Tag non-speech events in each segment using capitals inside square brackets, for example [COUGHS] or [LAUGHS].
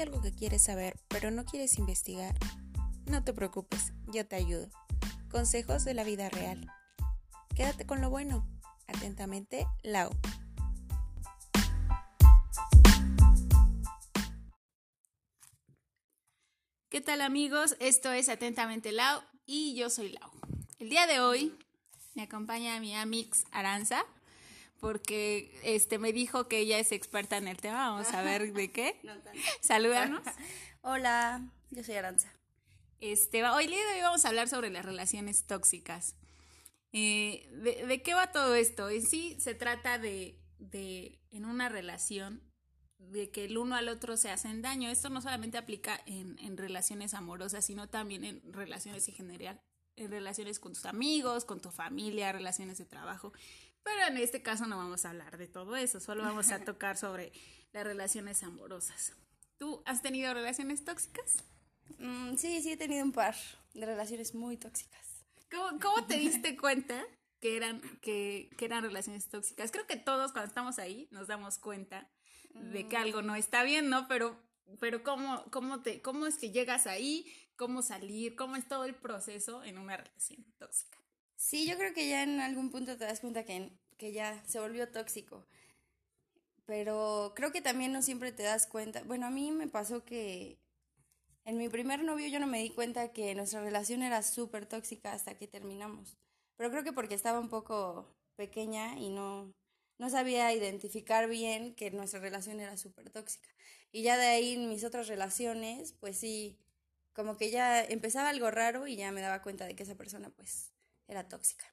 algo que quieres saber, pero no quieres investigar, no te preocupes, yo te ayudo. Consejos de la vida real. Quédate con lo bueno. Atentamente, Lau. ¿Qué tal amigos? Esto es Atentamente Lau y yo soy Lau. El día de hoy me acompaña mi amix Aranza porque este me dijo que ella es experta en el tema. Vamos a ver de qué. [LAUGHS] Salúdanos. [LAUGHS] Hola, yo soy Aranza. Este, hoy día de hoy vamos a hablar sobre las relaciones tóxicas. Eh, de, qué va todo esto? En sí se trata de, de, en una relación, de que el uno al otro se hacen daño. Esto no solamente aplica en, en relaciones amorosas, sino también en relaciones en general, en relaciones con tus amigos, con tu familia, relaciones de trabajo. Pero en este caso no vamos a hablar de todo eso, solo vamos a [LAUGHS] tocar sobre las relaciones amorosas. ¿Tú has tenido relaciones tóxicas? Mm, sí, sí he tenido un par de relaciones muy tóxicas. ¿Cómo, te diste [LAUGHS] cuenta que eran, que, que, eran relaciones tóxicas? Creo que todos cuando estamos ahí nos damos cuenta de que algo no está bien, ¿no? Pero, pero ¿cómo, cómo, te, ¿cómo es que llegas ahí? ¿Cómo salir? ¿Cómo es todo el proceso en una relación tóxica? Sí, yo creo que ya en algún punto te das cuenta que, que ya se volvió tóxico. Pero creo que también no siempre te das cuenta. Bueno, a mí me pasó que en mi primer novio yo no me di cuenta que nuestra relación era súper tóxica hasta que terminamos. Pero creo que porque estaba un poco pequeña y no, no sabía identificar bien que nuestra relación era súper tóxica. Y ya de ahí en mis otras relaciones, pues sí, como que ya empezaba algo raro y ya me daba cuenta de que esa persona pues era tóxica.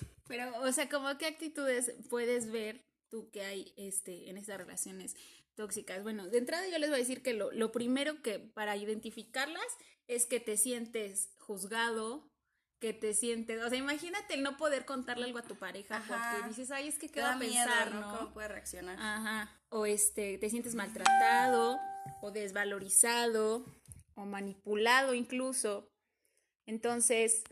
[LAUGHS] Pero, o sea, ¿cómo qué actitudes puedes ver tú que hay este, en estas relaciones tóxicas. Bueno, de entrada yo les voy a decir que lo, lo primero que para identificarlas es que te sientes juzgado, que te sientes, o sea, imagínate el no poder contarle algo a tu pareja porque dices, ay, es que qué va a pensar, ¿no? ¿Cómo puede reaccionar? Ajá. O este, te sientes maltratado, o desvalorizado, o manipulado incluso. Entonces,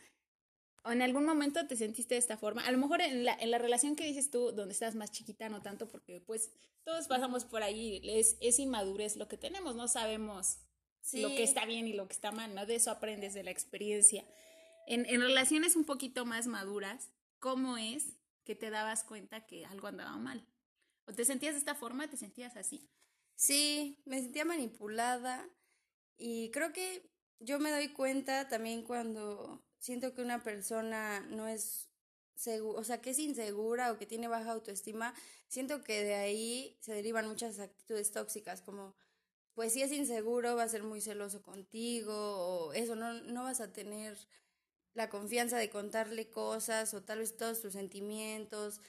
en algún momento te sentiste de esta forma. A lo mejor en la, en la relación que dices tú, donde estás más chiquita, no tanto, porque pues todos pasamos por ahí, es, es inmadurez lo que tenemos, no sabemos lo que está bien y lo que está mal, ¿no? De eso aprendes de la experiencia. En, en relaciones un poquito más maduras, ¿cómo es que te dabas cuenta que algo andaba mal? ¿O te sentías de esta forma? ¿Te sentías así? Sí, me sentía manipulada y creo que yo me doy cuenta también cuando siento que una persona no es segura, o sea, que es insegura o que tiene baja autoestima, siento que de ahí se derivan muchas actitudes tóxicas, como, pues si es inseguro, va a ser muy celoso contigo, o eso, no, no vas a tener la confianza de contarle cosas, o tal vez todos tus sentimientos,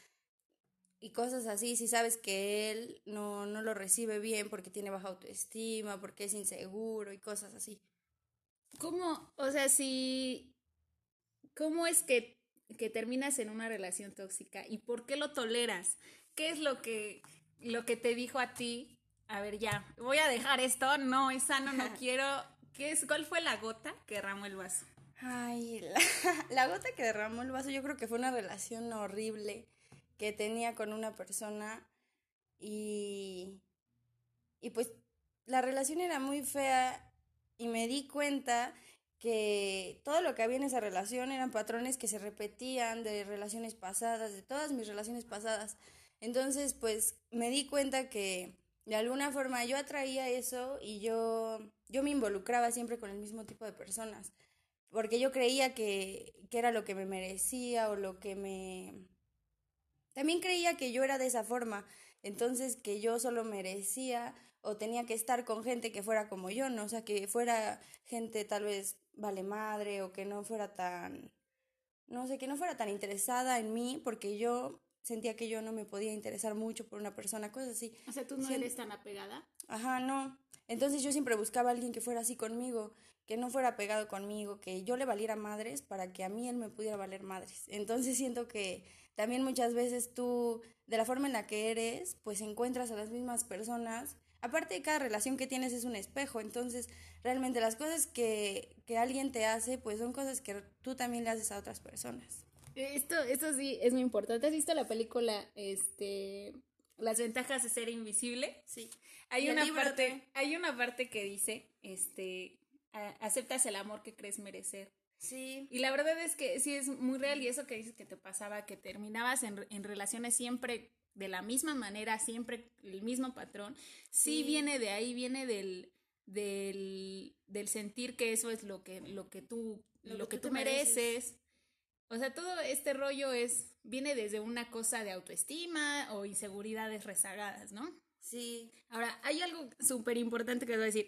y cosas así, si sabes que él no, no lo recibe bien porque tiene baja autoestima, porque es inseguro y cosas así. ¿Cómo? O sea, si ¿Cómo es que, que terminas en una relación tóxica y por qué lo toleras? ¿Qué es lo que, lo que te dijo a ti? A ver, ya, voy a dejar esto, no, es sano, no [LAUGHS] quiero. ¿Qué es, ¿Cuál fue la gota que derramó el vaso? Ay, la, [LAUGHS] la gota que derramó el vaso yo creo que fue una relación horrible que tenía con una persona y, y pues la relación era muy fea y me di cuenta que todo lo que había en esa relación eran patrones que se repetían de relaciones pasadas, de todas mis relaciones pasadas. Entonces, pues me di cuenta que de alguna forma yo atraía eso y yo, yo me involucraba siempre con el mismo tipo de personas, porque yo creía que, que era lo que me merecía o lo que me... También creía que yo era de esa forma, entonces que yo solo merecía o tenía que estar con gente que fuera como yo, ¿no? O sea, que fuera gente tal vez vale madre o que no fuera tan, no sé, que no fuera tan interesada en mí porque yo sentía que yo no me podía interesar mucho por una persona, cosas así. O sea, tú no eres tan apegada. Ajá, no. Entonces yo siempre buscaba a alguien que fuera así conmigo, que no fuera pegado conmigo, que yo le valiera madres para que a mí él me pudiera valer madres. Entonces siento que también muchas veces tú, de la forma en la que eres, pues encuentras a las mismas personas aparte de cada relación que tienes es un espejo, entonces realmente las cosas que, que alguien te hace, pues son cosas que tú también le haces a otras personas. Esto, esto sí es muy importante. ¿Has visto la película, este, las ventajas de ser invisible. Sí. Hay Y una parte, hay una parte que dice, este, aceptas el amor que crees merecer. Sí. Y la verdad es que sí es muy real y eso que dices que te pasaba, que terminabas en, en relaciones siempre de la misma manera, siempre el mismo patrón, sí, Sí. viene de ahí, viene del, del, del sentir que eso es lo que, lo que tú, lo, que, tú, mereces. mereces. O sea, todo este rollo es, viene desde una cosa de autoestima o inseguridades rezagadas, ¿no? Sí. Ahora, hay algo súper importante que voy a decir.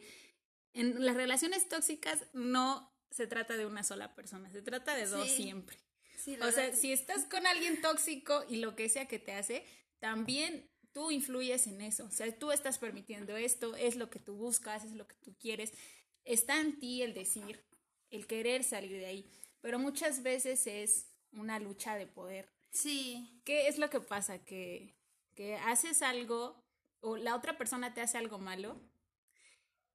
En las relaciones tóxicas no se trata de una sola persona, se trata de dos Sí. siempre. Sí, O sea, si estás con alguien tóxico y lo que sea que te hace, también tú influyes en eso. O sea, tú estás permitiendo esto, es lo que tú buscas, es lo que tú quieres. Está en ti el decir, el querer salir de ahí. Pero muchas veces es una lucha de poder. Sí. ¿Qué es lo que pasa? Que, que haces algo o la otra persona te hace algo malo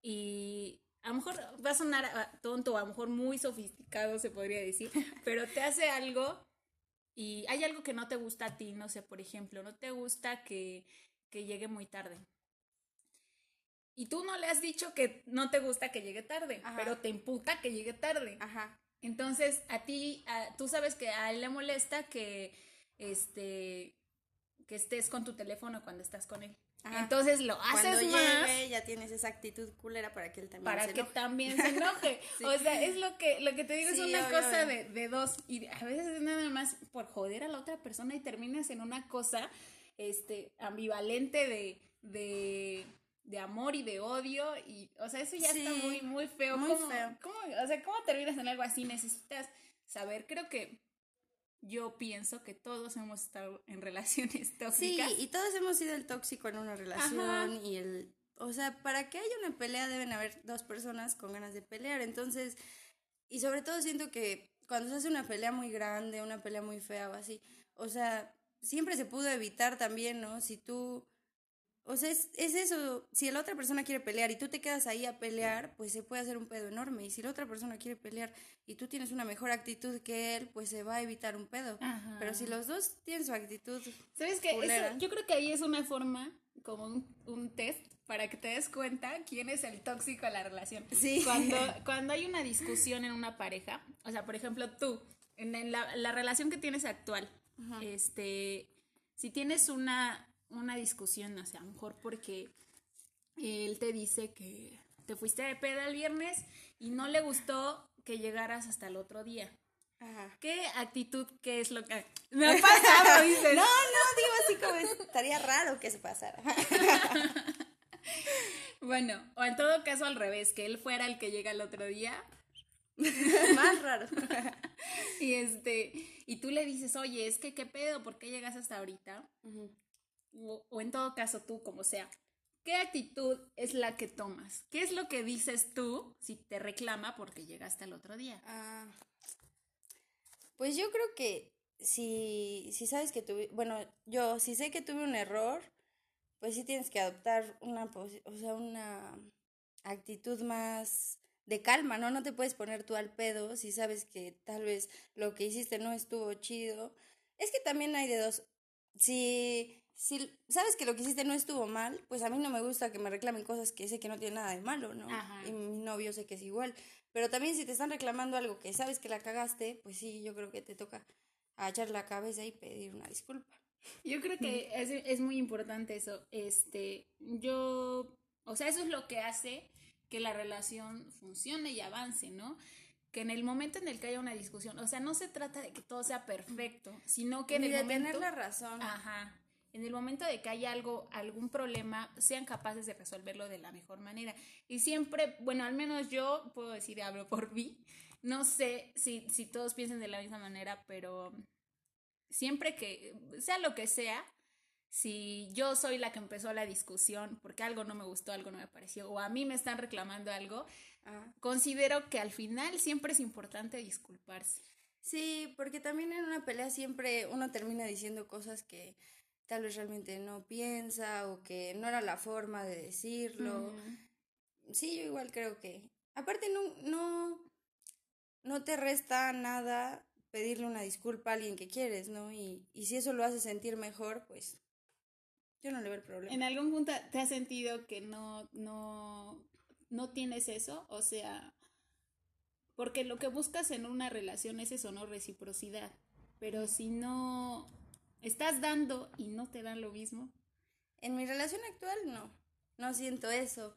y a lo mejor va a sonar ah, tonto, a lo mejor muy sofisticado se podría decir, [LAUGHS] pero te hace algo y hay algo que no te gusta a ti, no sé, por ejemplo, no te gusta que, que llegue muy tarde. Y tú no le has dicho que no te gusta que llegue tarde, Ajá. pero te imputa que llegue tarde. Ajá. Entonces, a ti, a- tú sabes que a él le molesta que, este, que estés con tu teléfono cuando estás con él. Ajá. Entonces lo Cuando haces más llegue, ya tienes esa actitud culera para que él también para se que enoje. también se enoje. [LAUGHS] Sí. O sea, es lo que, lo que te digo, Sí, es una obvio, cosa obvio. de, de dos. Y a veces es nada más por joder a la otra persona y terminas en una cosa este, ambivalente de, de, de amor y de odio. Y, o sea, eso ya está muy, muy feo. muy ¿Cómo, feo. cómo- o sea, ¿cómo terminas en algo así? Necesitas saber. Creo que yo pienso que todos hemos estado en relaciones [LAUGHS] Sí, tóxicas. y todos hemos sido el tóxico en una relación Ajá. y el... O sea, para que haya una pelea deben haber dos personas con ganas de pelear. Entonces, y sobre todo siento que cuando se hace una pelea muy grande, una pelea muy fea o así, o sea, siempre se pudo evitar también, ¿no? Si tú... O sea, es, es eso, si la otra persona quiere pelear y tú te quedas ahí a pelear, pues se puede hacer un pedo enorme. Y si la otra persona quiere pelear y tú tienes una mejor actitud que él, pues se va a evitar un pedo. Ajá. Pero si los dos tienen su actitud ¿Sabes qué? Eso- yo creo que ahí es una forma, como un, un test, para que te des cuenta quién es el tóxico de la relación. Sí. Cuando, [LAUGHS] cuando hay una discusión en una pareja, o sea, por ejemplo, tú, en, la relación que tienes actual, este, si tienes una, una discusión, o sea, a lo mejor porque él te dice que te fuiste de peda el viernes y no le gustó que llegaras hasta el otro día. Ajá. ¿Qué actitud, qué es lo que... Me ha pasado, [LAUGHS] dices. No, no, digo así como es- estaría raro que eso pasara. [LAUGHS] Bueno, o en todo caso al revés, que él fuera el que llega el otro día [LAUGHS] Más raro. y este y tú le dices, "Oye, es que qué pedo, ¿por qué llegas hasta ahorita?" O, en todo caso tú, como sea. ¿Qué actitud es la que tomas? ¿Qué es lo que dices tú si te reclama porque llegaste el otro día? Ah, pues yo creo que si, si sabes que tuve, bueno, yo si sé que tuve un error, pues sí tienes que adoptar una, o sea, una actitud más de calma, ¿no? No te puedes poner tú al pedo si sabes que tal vez lo que hiciste no estuvo chido. Es que también hay de dos. Si, si sabes que lo que hiciste no estuvo mal, pues a mí no me gusta que me reclamen cosas que sé que no tienen nada de malo, ¿no? Ajá. Y mi novio sé que es igual. Pero también si te están reclamando algo que sabes que la cagaste, pues sí, yo creo que te toca agachar la cabeza y pedir una disculpa. Yo creo que es, es muy importante eso. Este, yo, o sea, eso es lo que hace que la relación funcione y avance, ¿no? Que en el momento en el que haya una discusión, o sea, no se trata de que todo sea perfecto, sino que en Ni el de momento, tener la razón. ajá, en el momento de que haya algo, algún problema, sean capaces de resolverlo de la mejor manera. Y siempre, bueno, al menos yo puedo decir, hablo por mí. No sé si, si todos piensen de la misma manera, pero siempre que, sea lo que sea, si yo soy la que empezó la discusión porque algo no me gustó, algo no me pareció, o a mí me están reclamando algo, Ajá. considero que al final siempre es importante disculparse. Sí, porque también en una pelea siempre uno termina diciendo cosas que tal vez realmente no piensa o que no era la forma de decirlo. Sí, yo igual creo que. Aparte, no, no, no te resta nada pedirle una disculpa a alguien que quieres, ¿no? Y, y si eso lo hace sentir mejor, pues Yo no le veo el problema. ¿En algún punto te has sentido que no, no, no tienes eso? O sea, porque lo que buscas en una relación es eso, ¿no? Reciprocidad. Pero si no estás dando y no te dan lo mismo. En mi relación actual no, no siento eso.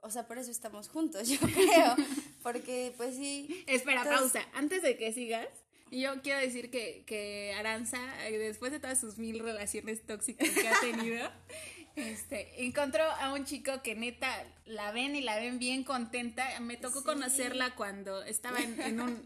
o sea, por eso estamos juntos, [LAUGHS] yo creo. Porque pues sí. Espera, pausa. Antes de que sigas, yo quiero decir que, que Aranza, eh, después de todas sus mil relaciones tóxicas que ha tenido, [LAUGHS] este, encontró a un chico que neta la ven y la ven bien contenta. Me tocó conocerla cuando estaba en, un.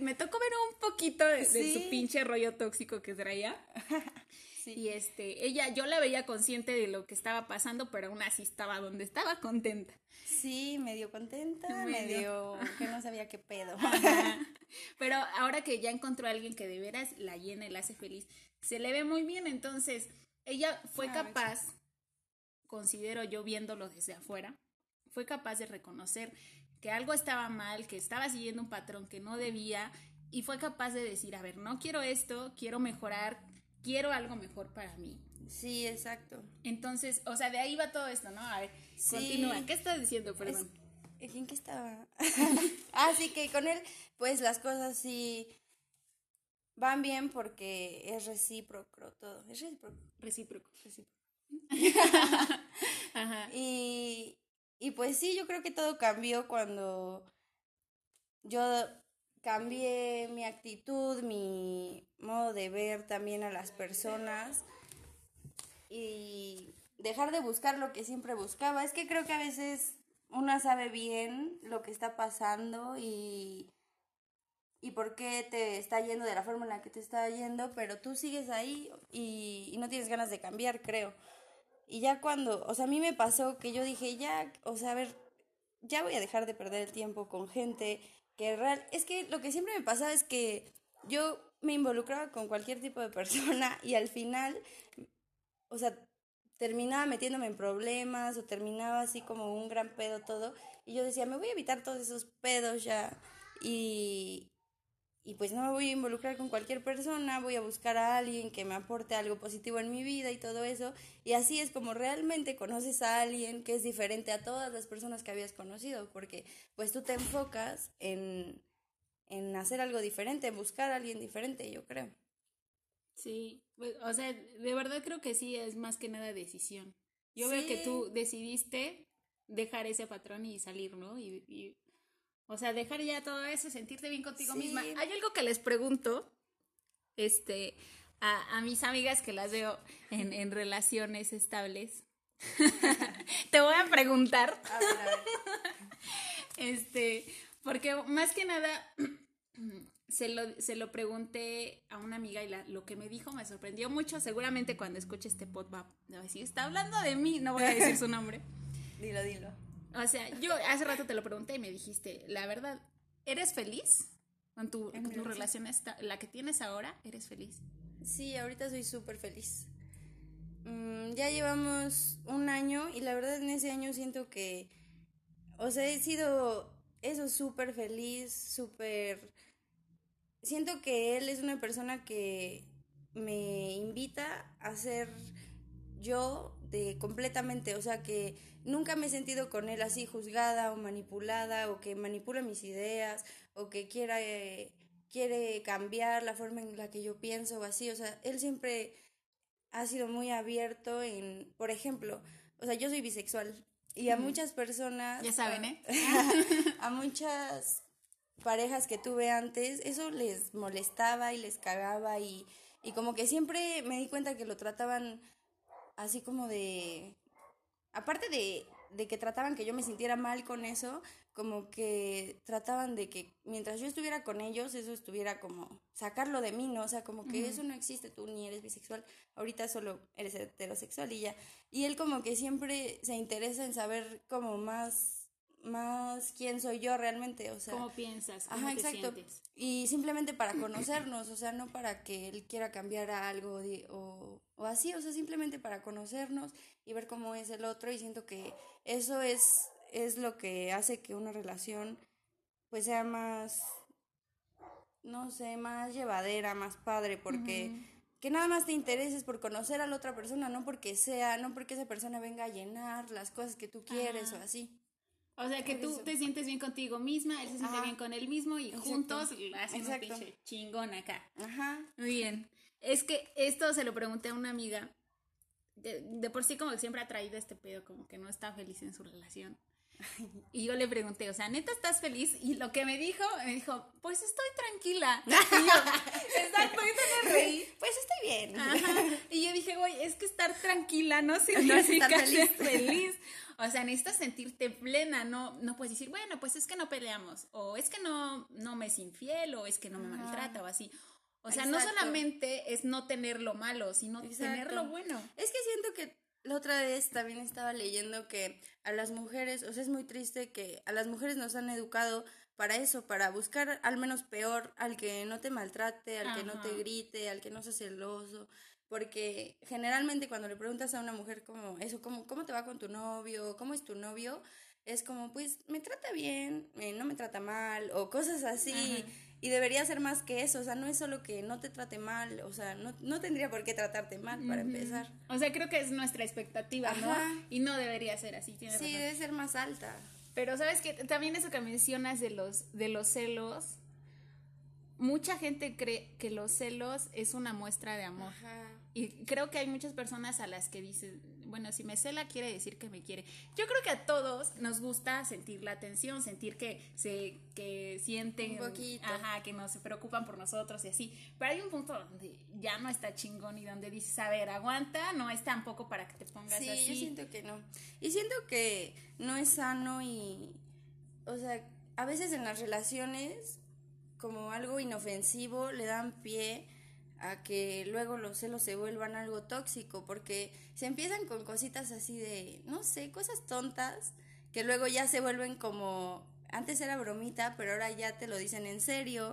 Me tocó ver un poquito de, su pinche rollo tóxico que traía. [LAUGHS] Y este, ella, yo la veía consciente de lo que estaba pasando, pero aún así estaba donde estaba contenta. Sí, medio contenta, medio, que no sabía qué pedo. [LAUGHS] Pero ahora que ya encontró a alguien que de veras la llena y la hace feliz, se le ve muy bien, entonces ella fue capaz, considero yo viéndolo desde afuera, fue capaz de reconocer que algo estaba mal, que estaba siguiendo un patrón que no debía y fue capaz de decir, a ver, no quiero esto, quiero mejorar, quiero algo mejor para mí. Sí, exacto. Entonces, o sea, de ahí va todo esto, ¿no? A ver, continúa. ¿Qué estás diciendo, perdón? ¿En qué estaba? [LAUGHS] Así que con él, pues las cosas sí van bien porque es recíproco todo. Es recíproco. Recíproco. recíproco. [LAUGHS] Ajá. Y, y pues sí, yo creo que todo cambió cuando yo cambié mi actitud, mi modo de ver también a las personas y dejar de buscar lo que siempre buscaba. Es que creo que a veces una sabe bien lo que está pasando y, y por qué te está yendo de la forma en la que te está yendo, pero tú sigues ahí y, y no tienes ganas de cambiar, creo. Y ya cuando, o sea, a mí me pasó que yo dije, ya, o sea, a ver, ya voy a dejar de perder el tiempo con gente que real, es que lo que siempre me pasaba es que yo me involucraba con cualquier tipo de [LAUGHS] persona y al final, o sea, terminaba metiéndome en problemas o terminaba así como un gran pedo todo. Y yo decía, me voy a evitar todos esos pedos ya. Y, y pues no me voy a involucrar con cualquier persona, voy a buscar a alguien que me aporte algo positivo en mi vida y todo eso. Y así es como realmente conoces a alguien que es diferente a todas las personas que habías conocido, porque pues tú te enfocas en, en hacer algo diferente, en buscar a alguien diferente, yo creo. Sí, pues, o sea, de verdad creo que sí es más que nada decisión. Yo veo que tú decidiste dejar ese patrón y salir, ¿no? Y, o sea, dejar ya todo eso, sentirte bien contigo misma. Hay algo que les pregunto, este, a, a mis amigas que las veo en, en relaciones estables. [LAUGHS] Te voy a preguntar. A ver, a ver. este, porque más que nada [CLEARS THROAT] se lo, se lo pregunté a una amiga y la, lo que me dijo me sorprendió mucho. Seguramente cuando escuche este pod va a decir, está hablando de mí, no voy a decir su nombre. [LAUGHS] dilo, dilo. O sea, yo hace rato te lo pregunté y me dijiste, la verdad, ¿eres feliz con tu, tu relación, esta, la que tienes ahora? ¿Eres feliz? Sí, ahorita soy súper feliz. Mm, ya llevamos un año y la verdad en ese año siento que, o sea, he sido eso súper feliz, súper siento que él es una persona que me invita a ser yo de completamente, o sea que nunca me he sentido con él así juzgada o manipulada o que manipula mis ideas o que quiera eh, quiere cambiar la forma en la que yo pienso o así, o sea, él siempre ha sido muy abierto en, por ejemplo, o sea, yo soy bisexual y a muchas personas ya saben, ¿eh? [LAUGHS] a [LAUGHS] muchas parejas que tuve antes, eso les molestaba y les cagaba y, y como que siempre me di cuenta que lo trataban así como de... Aparte de, de que trataban que yo me sintiera mal con eso, como que trataban de que mientras yo estuviera con ellos, eso estuviera como sacarlo de mí, ¿no? O sea, como que eso no existe, tú ni eres bisexual, ahorita solo eres heterosexual y ya. Y él como que siempre se interesa en saber como más más quién soy yo realmente, o sea. ¿Cómo piensas? ¿Cómo te Sientes? Y simplemente para conocernos, o sea, no para que él quiera cambiar algo o, o así, o sea, simplemente para conocernos y ver cómo es el otro y siento que eso es, es lo que hace que una relación pues sea más, no sé, más llevadera, más padre, porque que nada más te intereses por conocer a la otra persona, no porque sea, no porque esa persona venga a llenar las cosas que tú quieres o así. O sea, que tú te sientes bien contigo misma, él se siente bien con él mismo y juntos hacen un pinche chingón acá. Ajá. Muy bien. Es que esto se lo pregunté a una amiga. De, de por sí como que siempre ha traído este pedo, como que no está feliz en su relación. Y yo le pregunté, o sea, ¿neta estás feliz? Y lo que me dijo, me dijo, pues estoy tranquila. [LAUGHS] Y yo, exacto, y reí. Pues estoy bien. Y yo dije, güey, es que estar tranquila no [LAUGHS] significa no feliz. feliz. O sea, necesitas sentirte plena, no, no puedes decir, bueno, pues es que no peleamos, o es que no, no me es infiel, o es que no me maltrata, o así. O sea, no solamente es no tener lo malo, sino tener lo bueno. Es que siento que la otra vez también estaba leyendo que a las mujeres, o sea, es muy triste que a las mujeres nos han educado para eso, para buscar al menos peor, al que no te maltrate, al que no te grite, al que no sea celoso, porque generalmente cuando le preguntas a una mujer como eso, ¿cómo, cómo te va con tu novio? ¿Cómo es tu novio? Es como, pues, me trata bien, eh, no me trata mal, o cosas así. Y debería ser más que eso, o sea, no es solo que no te trate mal, o sea, no, no tendría por qué tratarte mal para empezar. O sea, creo que es nuestra expectativa, ¿no? Y no debería ser así, tiene Sí, debe ser más alta. Pero sabes que también eso que mencionas de los, de los celos, mucha gente cree que los celos es una muestra de amor. Y creo que hay muchas personas a las que dicen, bueno, si me cela quiere decir que me quiere. Yo creo que a todos nos gusta sentir la atención, sentir que se que sienten, ajá, que no se preocupan por nosotros y así. Pero hay un punto donde ya no está chingón y donde dices, a ver, aguanta, no es tampoco para que te pongas sí, así. yo siento que no. Y siento que no es sano y, o sea, a veces en las relaciones como algo inofensivo le dan pie a que luego los celos se vuelvan algo tóxico, porque se empiezan con cositas así de, no sé, cosas tontas, que luego ya se vuelven como, antes era bromita, pero ahora ya te lo dicen en serio,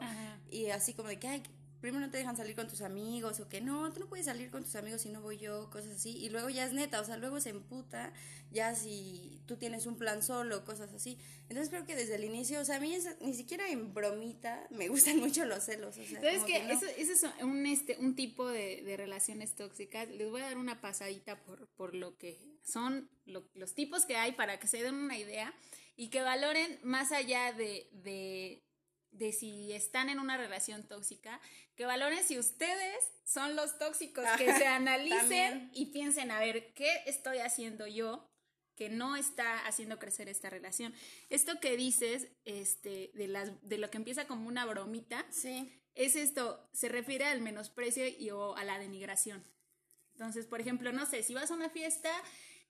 y así como de que, ay, primero no te dejan salir con tus amigos o que no, tú no puedes salir con tus amigos si no voy yo, cosas así. Y luego ya es neta, o sea, luego se emputa ya si tú tienes un plan solo, cosas así. Entonces creo que desde el inicio, o sea, a mí ni siquiera en bromita [LAUGHS] me gustan mucho los celos. O sea, Entonces que, eso, es un, este, un tipo de, relaciones tóxicas. Les voy a dar una pasadita por, por lo que son los tipos que hay para que se den una idea y que valoren más allá de, de de si están en una relación tóxica, que valoren si ustedes son los tóxicos, que se [LAUGHS] analicen y piensen, a ver, ¿qué estoy haciendo yo que no está haciendo crecer esta relación? Esto que dices, este, de, las, de lo que empieza como una bromita, sí. es esto, se refiere al menosprecio y o a la denigración. Entonces, por ejemplo, no sé, si vas a una fiesta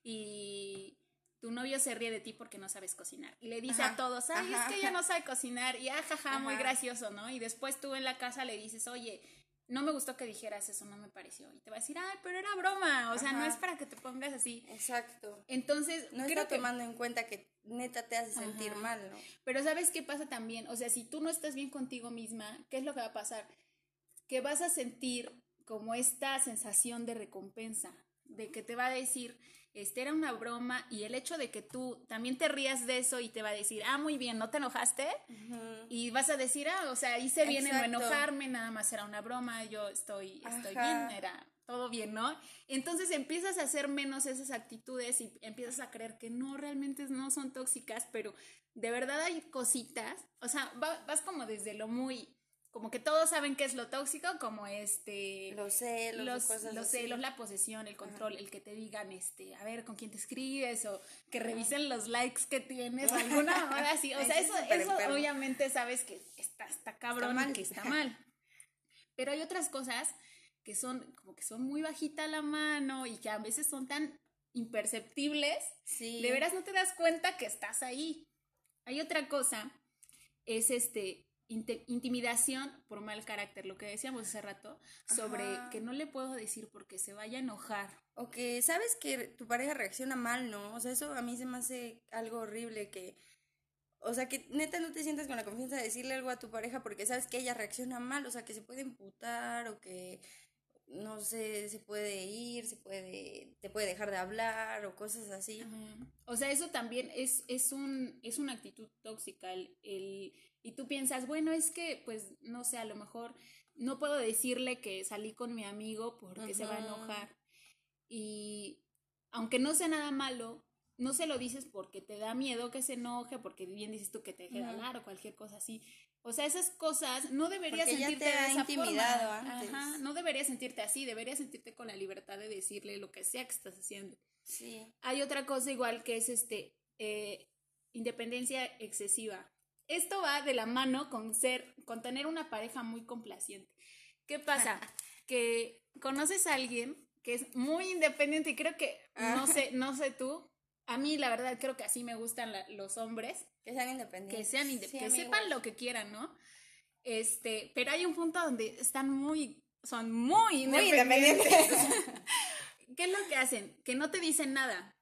y tu novio se ríe de ti porque no sabes cocinar. Y le dice a todos, ay, es que ella no sabe cocinar. Y ajaja, muy gracioso, ¿no? Y después tú en la casa le dices, oye, no me gustó que dijeras eso, no me pareció. Y te va a decir, ay, pero era broma. O sea, no es para que te pongas así. Exacto. Entonces, no está tomando en cuenta que neta te hace sentir mal, ¿no? Pero ¿sabes qué pasa también? O sea, si tú no estás bien contigo misma, ¿qué es lo que va a pasar? Que vas a sentir como esta sensación de recompensa, de que te va a decir, este era una broma y el hecho de que tú también te rías de eso y te va a decir, ah, muy bien, ¿no te enojaste? Y vas a decir, ah, o sea, hice bien en no enojarme, nada más era una broma, yo estoy, estoy bien, era todo bien, ¿no? Entonces empiezas a hacer menos esas actitudes y empiezas a creer que no, realmente no son tóxicas, pero de verdad hay cositas, o sea, vas como desde lo muy como que todos saben qué es lo tóxico, como este... Los celos, los, cosas los celos, la posesión, el control, el que te digan, este, a ver, con quién te escribes, o que revisen los likes que tienes, [LAUGHS] alguna hora así. O sea, eso, eso obviamente sabes que está, está cabrón y que está mal. Pero hay otras cosas que son como que son muy bajita la mano y que a veces son tan imperceptibles. Sí. De veras no te das cuenta que estás ahí. Hay otra cosa, es este, intimidación por mal carácter, lo que decíamos hace rato, sobre que no le puedo decir porque se vaya a enojar. O que sabes que tu pareja reacciona mal, ¿no? O sea, eso a mí se me hace algo horrible que... O sea, que neta no te sientas con la confianza de decirle algo a tu pareja porque sabes que ella reacciona mal, o sea, que se puede imputar o que no sé, se puede ir, se puede, te puede dejar de hablar o cosas así. O sea, eso también es, es, un, es una actitud tóxica. El, y tú piensas, bueno, es que, pues, no sé, a lo mejor no puedo decirle que salí con mi amigo porque se va a enojar. Y aunque no sea nada malo, no se lo dices porque te da miedo que se enoje, porque bien dices tú que te deje hablar o cualquier cosa así. O sea, esas cosas no deberías sentirte de esa intimidado Antes. Ajá, no deberías sentirte así, deberías sentirte con la libertad de decirle lo que sea que estás haciendo. Sí. Hay otra cosa igual que es este eh, independencia excesiva. Esto va de la mano con ser, con tener una pareja muy complaciente. ¿Qué pasa? [LAUGHS] que conoces a alguien que es muy independiente y creo que, no ah. sé, no sé tú, a mí la verdad creo que así me gustan los hombres. Que sean independientes. Que sean independientes, que sepan lo que quieran, ¿no? Este, pero hay un punto donde están muy, son muy independientes. [LAUGHS] ¿Qué es lo que hacen? Que no te dicen nada.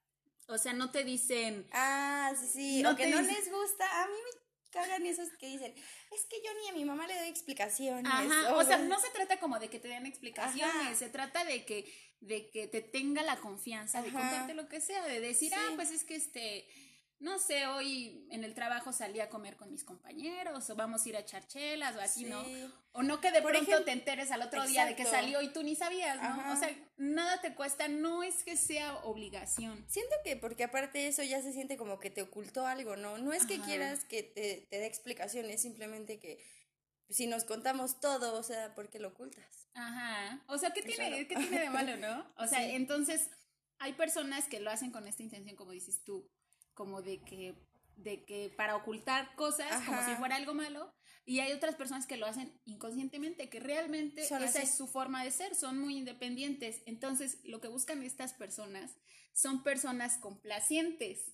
O sea, no te dicen. Ah, sí, sí. No o que no les gusta. A mí me cagan esos que dicen, es que yo ni a mi mamá le doy explicaciones. Ajá, o, sea, no se trata como de que te den explicaciones, se trata de que, de que te tenga la confianza de contarte lo que sea, de decir, ah, pues es que este, no sé, hoy en el trabajo salí a comer con mis compañeros, o vamos a ir a echar chelas, o así, ¿no? O no que de pronto te enteres al otro día de que salió y tú ni sabías, ¿no? O sea, nada te cuesta, no es que sea obligación. Siento que, porque aparte eso ya se siente como que te ocultó algo, ¿no? No es que quieras que te, te dé explicaciones, simplemente que si nos contamos todo, o sea, ¿por qué lo ocultas? Ajá. O sea, ¿qué, tiene, ¿qué tiene de malo, no? [LAUGHS] O sea, entonces hay personas que lo hacen con esta intención, como dices tú como de que, de que para ocultar cosas como si fuera algo malo. Y hay otras personas que lo hacen inconscientemente, que realmente esa es su forma de ser, son muy independientes. Entonces, lo que buscan estas personas son personas complacientes.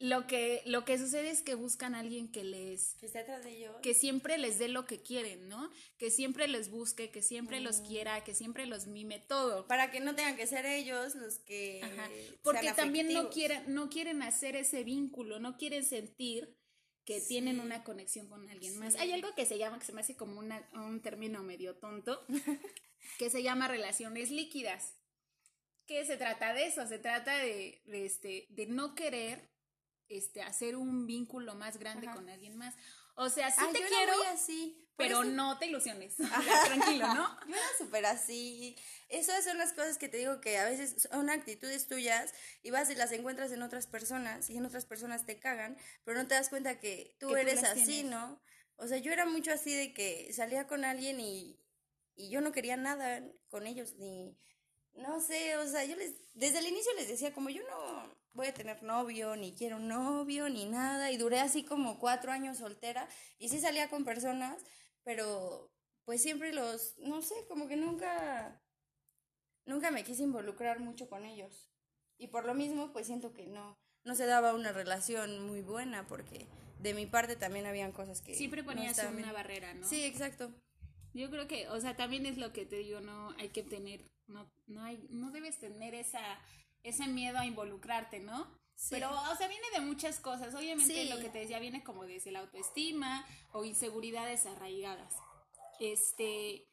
Lo que, lo que sucede es que buscan a alguien que les... Que esté atrás de ellos. Que siempre les dé lo que quieren, ¿no? Que siempre les busque, que siempre los quiera, que siempre los mime todo. Para que no tengan que ser ellos los que... Ajá. Porque también no quieren, no quieren hacer ese vínculo, no quieren sentir que tienen una conexión con alguien más. Hay algo que se llama, que se me hace como un término medio tonto, [LAUGHS] que se llama relaciones líquidas. Que se trata de eso, se trata de, de, este, de no querer este, hacer un vínculo más grande con alguien más. O sea, sí te quiero, así. pero no te ilusiones. Tranquilo, ¿no? [LAUGHS] Yo era súper así. Esas son las cosas que te digo que a veces son actitudes tuyas y vas y las encuentras en otras personas y en otras personas te cagan, pero no te das cuenta que tú eres así, ¿no? O sea, yo era mucho así de que salía con alguien y, y yo no quería nada con ellos, ni, no sé, o sea, yo les, desde el inicio les decía como yo no, voy a tener novio, ni quiero novio, ni nada. Y duré así como cuatro años soltera. Y sí salía con personas, pero pues siempre los, no sé, como que nunca, nunca me quise involucrar mucho con ellos. Y por lo mismo, pues siento que no, no se daba una relación muy buena porque de mi parte también habían cosas que... Siempre ponías una barrera, ¿no? Sí, exacto. Yo creo que, o sea, también es lo que te digo, no hay que tener, no, no hay, no debes tener esa ese miedo a involucrarte, ¿no? Pero, o sea, viene de muchas cosas. Obviamente lo que te decía viene como desde la autoestima o inseguridades arraigadas. Este.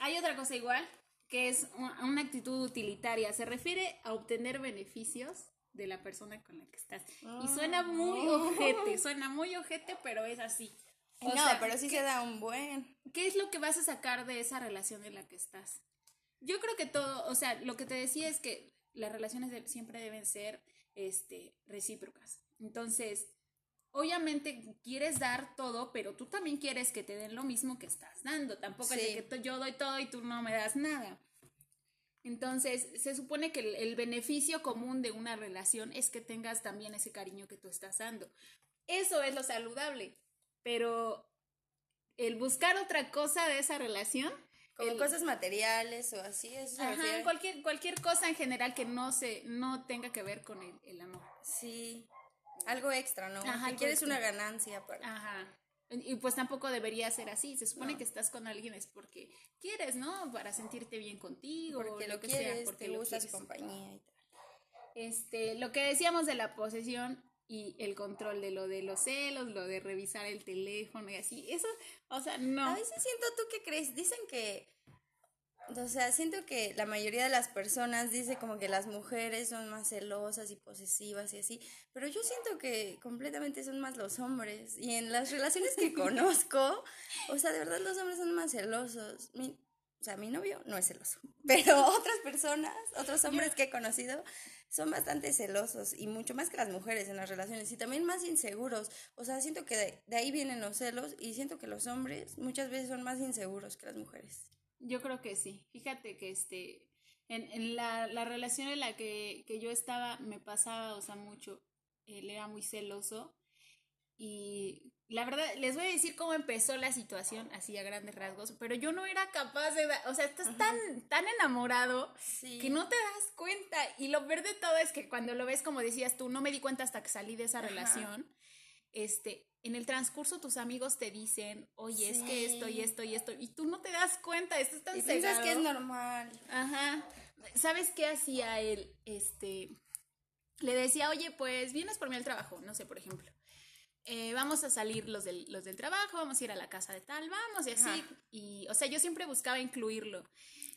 Hay otra cosa igual, que es una actitud utilitaria. Se refiere a obtener beneficios de la persona con la que estás. Y suena muy ah. ojete, suena muy ojete, pero es así. No, pero sí se da un buen. ¿Qué es lo que vas a sacar de esa relación en la que estás? Yo creo que todo, o sea, lo que te decía es que las relaciones siempre deben ser este, recíprocas. Entonces, obviamente quieres dar todo, pero tú también quieres que te den lo mismo que estás dando. Tampoco es que yo doy todo y tú no me das nada. Entonces, se supone que el, beneficio común de una relación es que tengas también ese cariño que tú estás dando. Eso es lo saludable, pero el buscar otra cosa de esa relación como cosas materiales o así. Eso ajá, cualquier, cualquier cosa en general que no se, no tenga que ver con el, amor. Sí, algo extra, ¿no? Ajá, quieres una ganancia. Para... Ajá. Y pues tampoco debería ser así. Se supone que estás con alguien es porque quieres, ¿no? Para sentirte bien contigo. Porque lo, que quieres, sea, porque te gusta su compañía y tal. Este, lo que decíamos de la posesión y el control de lo de los celos, lo de revisar el teléfono y así. Eso, o sea, no. A veces siento tú que crees, dicen que o sea, siento que la mayoría de las personas dice como que las mujeres son más celosas y posesivas y así, pero yo siento que completamente son más los hombres. Y en las relaciones que [LAUGHS] conozco, o sea, de verdad los hombres son más celosos. Mi, o sea, mi novio no es celoso, [LAUGHS] pero otras personas, otros hombres que he conocido, son bastante celosos y mucho más que las mujeres en las relaciones y también más inseguros. O sea, siento que de, ahí vienen los celos y siento que los hombres muchas veces son más inseguros que las mujeres. Yo creo que sí. Fíjate que este, en, en la, la, relación en la que, que, yo estaba me pasaba, o sea, mucho. Él era muy celoso. Y la verdad, les voy a decir cómo empezó la situación, así a grandes rasgos, pero yo no era capaz de, o sea, estás tan, tan enamorado sí. que no te das cuenta. Y lo peor de todo es que cuando lo ves, como decías tú, no me di cuenta hasta que salí de esa Ajá. relación. Este, en el transcurso tus amigos te dicen, oye, sí. es que esto y esto y esto, y tú no te das cuenta, estás tan y piensas que es normal. Ajá. ¿Sabes qué hacía él? Este, le decía, oye, pues vienes por mí al trabajo, no sé, por ejemplo. Eh, vamos a salir los del, los del trabajo, vamos a ir a la casa de tal, vamos y así. Ajá. Y, o sea, yo siempre buscaba incluirlo.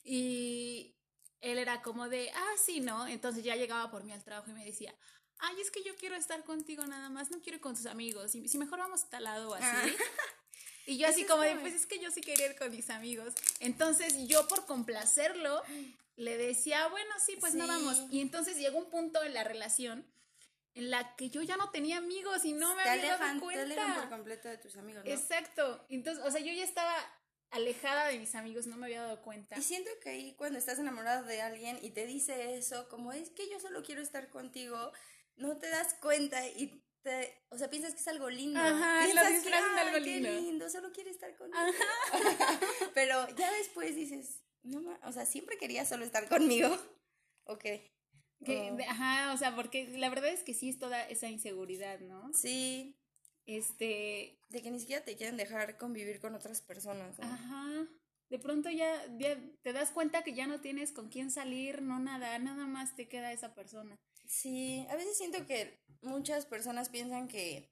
Y él era como de, ah, sí, ¿no? Entonces ya llegaba por mí al trabajo y me decía, ay, es que yo quiero estar contigo nada más, no quiero ir con tus amigos, y si mejor vamos a tal lado o así. Ah. [LAUGHS] Y yo así como de, pues es que yo sí quería ir con mis amigos. Entonces yo por complacerlo le decía, bueno, sí, pues sí. no vamos. Y entonces llegó un punto en la relación en la que yo ya no tenía amigos y no me te había alejan, dado cuenta. Te alejan por completo de tus amigos, ¿no? Exacto. Entonces, o sea, yo ya estaba alejada de mis amigos, no me había dado cuenta. Y siento que ahí cuando estás enamorado de alguien y te dice eso, como es que yo solo quiero estar contigo, no te das cuenta y te, o sea, piensas que es algo lindo. Ajá, piensas lo que, algo lindo. Qué lindo, solo quiere estar conmigo. [LAUGHS] Pero ya después dices, no, o sea, siempre quería solo estar conmigo. Ok. Que, oh. Ajá, o sea, porque la verdad es que sí es toda esa inseguridad, ¿no? Sí. Este. De que ni siquiera te quieren dejar convivir con otras personas. ¿no? Ajá. De pronto ya, ya te das cuenta que ya no tienes con quién salir, no nada, nada más te queda esa persona. Sí, a veces siento que muchas personas piensan que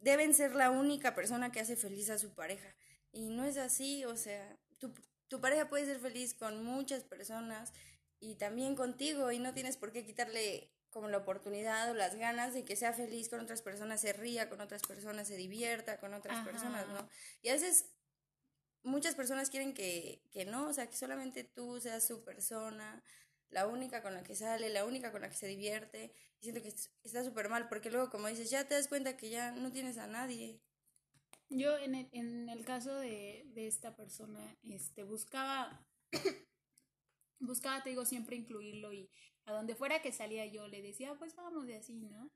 deben ser la única persona que hace feliz a su pareja. Y no es así, o sea, tu, tu pareja puede ser feliz con muchas personas y también contigo y no tienes por qué quitarle como la oportunidad o las ganas de que sea feliz con otras personas, se ría con otras personas, se divierta con otras Ajá. personas, ¿no? Y a veces muchas personas quieren que, que no, o sea, que solamente tú seas su persona, la única con la que sale, la única con la que se divierte. Y siento que está súper mal, porque luego, como dices, ya te das cuenta que ya no tienes a nadie. Yo, en el, en el caso de, de esta persona, este, buscaba, buscaba, te digo, siempre incluirlo y a donde fuera que salía yo le decía, pues vamos de así, ¿no?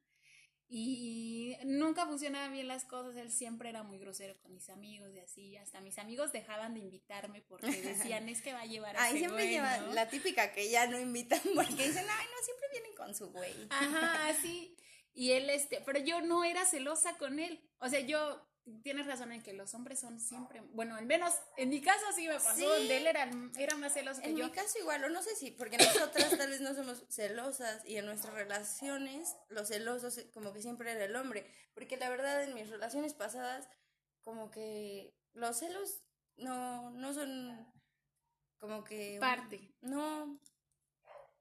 Y nunca funcionaban bien las cosas, él siempre era muy grosero con mis amigos y así, hasta mis amigos dejaban de invitarme porque [LAUGHS] decían, es que va a llevar a Ay, siempre güey, lleva ¿no? la típica que ya no invitan porque dicen, ay, no, siempre vienen con su güey. Ajá, sí. Y él, este, pero yo no era celosa con él. O sea, yo, tienes razón en que los hombres son siempre, bueno, al menos en mi caso sí me pasó, Sí. donde él era, era más celoso que En yo. mi caso igual, o no sé si, porque nosotras tal vez no somos celosas y en nuestras relaciones los celosos como que siempre era el hombre, porque la verdad en mis relaciones pasadas como que los celos no, no son como que... un- Parte. No,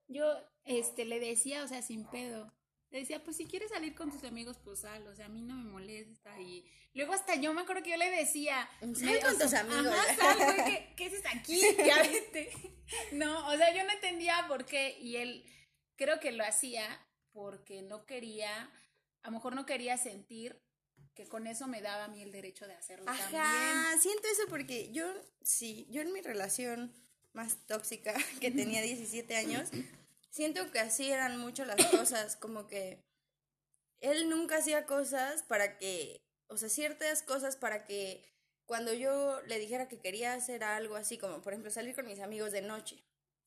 Yo, este, le decía, o sea, sin pedo. Le decía, pues si quieres salir con tus amigos, pues sal, o sea, a mí no me molesta. Y luego hasta yo me acuerdo que yo le decía, Sal con tus amigos. Ajá, ¿qué, ¿qué haces aquí? [LAUGHS] Ya vete. [LAUGHS] No, o sea, yo no entendía por qué. Y él creo que lo hacía porque no quería, a lo mejor no quería sentir que con eso me daba a mí el derecho de hacerlo también. Ajá, siento eso porque yo, sí, yo en mi relación más tóxica [LAUGHS] que tenía 17 años, siento que así eran mucho las [COUGHS] cosas, como que él nunca hacía cosas para que, o sea, ciertas cosas para que cuando yo le dijera que quería hacer algo así, como por ejemplo salir con mis amigos de noche,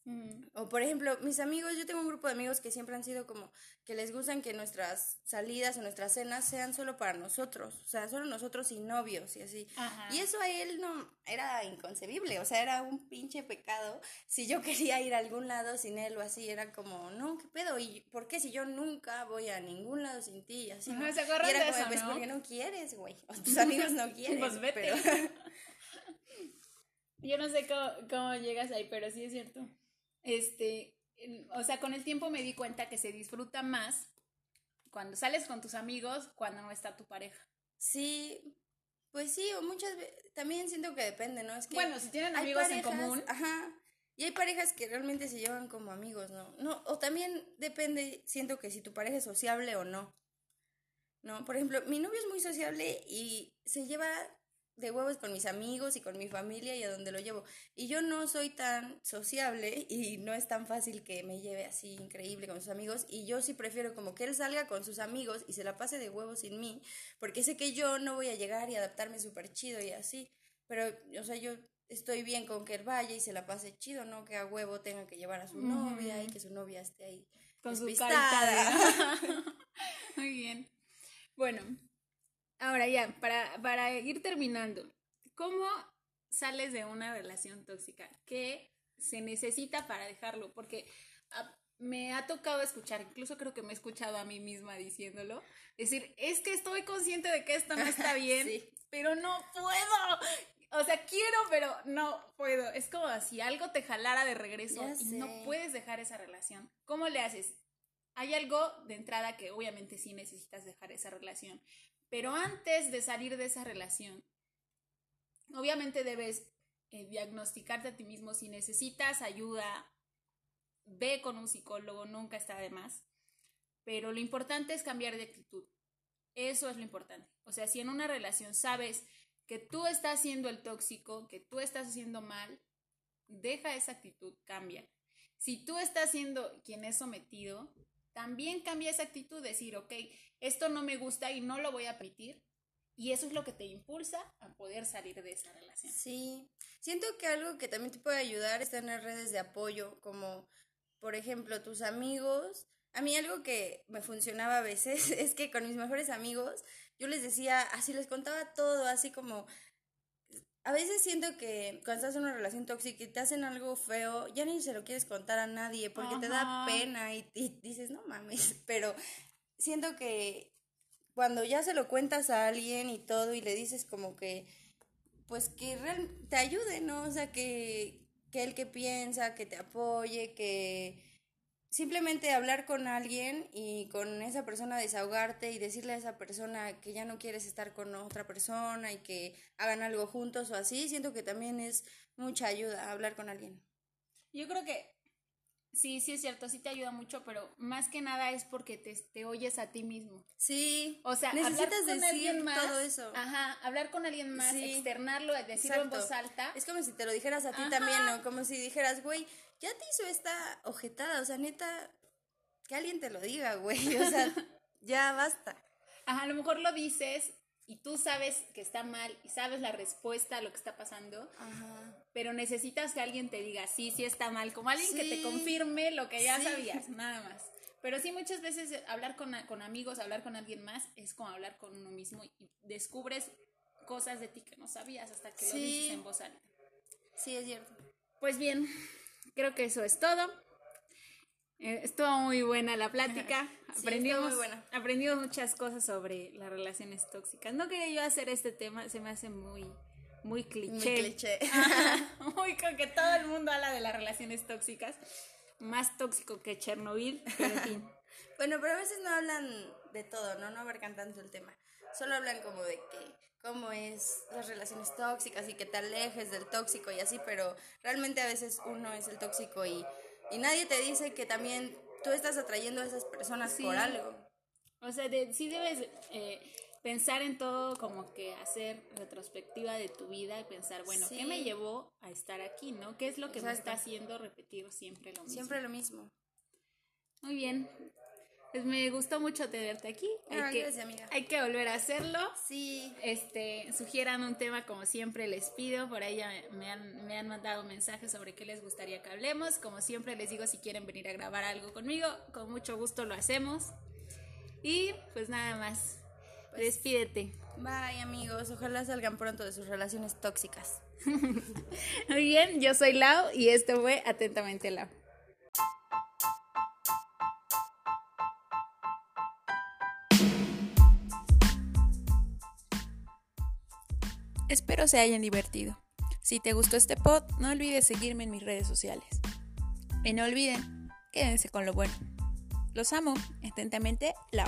Mm. o por ejemplo, mis amigos, yo tengo un grupo de amigos que siempre han sido como que les gustan que nuestras salidas o nuestras cenas sean solo para nosotros, o sea, solo nosotros y novios y así. Ajá. Y eso a él no era inconcebible, o sea, era un pinche pecado. Si yo [LAUGHS] quería ir a algún lado sin él o así, era como, no, ¿qué pedo? ¿Y por qué si yo nunca voy a ningún lado sin ti? Y así, ¿no? Ajá, ¿se acuerdan y era de como, eso, pues, no? porque no quieres, güey. O [LAUGHS] tus amigos no [LAUGHS] quieren. Pues vete. pero- Yo no sé cómo, cómo llegas ahí, pero sí es cierto. Este, o sea, con el tiempo me di cuenta que se disfruta más cuando sales con tus amigos, cuando no está tu pareja. Sí, pues sí, o muchas veces, también siento que depende, ¿no? Es que bueno, si tienen amigos en común. Ajá. Y hay parejas que realmente se llevan como amigos, ¿no? No, o también depende, siento que si tu pareja es sociable o no. ¿No? Por ejemplo, mi novio es muy sociable y se lleva de huevos con mis amigos y con mi familia y a donde lo llevo. Y yo no soy tan sociable [LAUGHS] y no es tan fácil que me lleve así increíble con sus amigos. Y yo sí prefiero como que él salga con sus amigos y se la pase de huevos sin mí, porque sé que yo no voy a llegar y adaptarme súper chido y así. Pero, o sea, yo estoy bien con que él vaya y se la pase chido, ¿no? Que a huevo tenga que llevar a su novia y que su novia esté ahí. Con su carita [LAUGHS] [LAUGHS] Muy bien. Bueno, Ahora ya, para, para ir terminando, ¿cómo sales de una relación tóxica? ¿Qué se necesita para dejarlo? Porque ah, me ha tocado escuchar, incluso creo que me he escuchado a mí misma diciéndolo, decir, es que estoy consciente de que esto no está [LAUGHS] bien, pero no puedo. O sea, quiero, pero no puedo. Es como si algo te jalara de regreso y no puedes dejar esa relación. ¿Cómo le haces? Hay algo de entrada que obviamente sí necesitas dejar esa relación, pero antes de salir de esa relación, obviamente debes eh, diagnosticarte a ti mismo. Si necesitas ayuda, ve con un psicólogo, nunca está de más. Pero lo importante es cambiar de actitud. Eso es lo importante. O sea, si en una relación sabes que tú estás siendo el tóxico, que tú estás haciendo mal, deja esa actitud, cambia. Si tú estás siendo quien es sometido, también cambia esa actitud, decir, ok, esto no me gusta y no lo voy a permitir. Y eso es lo que te impulsa a poder salir de esa relación. Sí, siento que algo que también te puede ayudar es tener redes de apoyo, como por ejemplo tus amigos. A mí algo que me funcionaba a veces [LAUGHS] es que con mis mejores amigos yo les decía, así les contaba todo, así como, a veces siento que cuando estás en una relación tóxica y te hacen algo feo, ya ni se lo quieres contar a nadie porque te da pena y, dices, no mames, [LAUGHS] pero siento que cuando ya se lo cuentas a alguien y todo y le dices como que, pues que te ayude, ¿no? O sea, que, que el que piensa, que te apoye, que simplemente hablar con alguien y con esa persona desahogarte y decirle a esa persona que ya no quieres estar con otra persona y que hagan algo juntos o así, siento que también es mucha ayuda hablar con alguien. Yo creo que sí, sí es cierto, sí te ayuda mucho, pero más que nada es porque te, te oyes a ti mismo. Sí. O sea, necesitas hablar con alguien más, todo eso. Ajá, hablar con alguien más, externarlo, decirlo en voz alta. Es como si te lo dijeras a ti también, ¿no? Como si dijeras, güey, ya te hizo esta ojetada, o sea, neta, que alguien te lo diga, güey, o sea, [LAUGHS] ya basta. Ajá, a lo mejor lo dices y tú sabes que está mal y sabes la respuesta a lo que está pasando, Ajá. Pero necesitas que alguien te diga, sí, sí está mal, como alguien que te confirme lo que ya sabías, nada más. Pero sí, muchas veces hablar con, con, amigos, hablar con alguien más, es como hablar con uno mismo y descubres cosas de ti que no sabías hasta que lo dices en voz alta. Sí, es cierto. Pues bien, creo que eso es todo. Eh, estuvo muy buena la plática. [LAUGHS] aprendimos, aprendimos muchas cosas sobre las relaciones tóxicas. No quería yo hacer este tema, se me hace muy, muy cliché. [LAUGHS] Muy cliché. muy con que todo el mundo habla de las relaciones tóxicas. Más tóxico que Chernobyl, pero en fin. [LAUGHS] bueno, pero a veces no hablan de todo, ¿no? No abarcan tanto el tema. Solo hablan como de que cómo es las relaciones tóxicas y que te alejes del tóxico y así, pero realmente a veces uno es el tóxico y, y nadie te dice que también tú estás atrayendo a esas personas por algo. O sea, sí debes eh, pensar en todo, como que hacer retrospectiva de tu vida y pensar, bueno, ¿qué me llevó a estar aquí, no? ¿Qué es lo que me está haciendo repetir siempre lo mismo? Siempre lo mismo. Muy bien, pues me gustó mucho tenerte aquí. Hay, que, gracias, amiga. hay que volver a hacerlo. Sí. Este, sugieran un tema como siempre les pido. Por ahí me han, me han mandado mensajes sobre qué les gustaría que hablemos. Como siempre les digo, si quieren venir a grabar algo conmigo, con mucho gusto lo hacemos. Y pues nada más. Pues, Despídete. Bye amigos, ojalá salgan pronto de sus relaciones tóxicas. [LAUGHS] Muy bien, yo soy Lau y esto fue Atentamente Lau. Espero se hayan divertido. Si te gustó este pod, no olvides seguirme en mis redes sociales. Y no olviden, quédense con lo bueno. Los amo. Atentamente, Lau.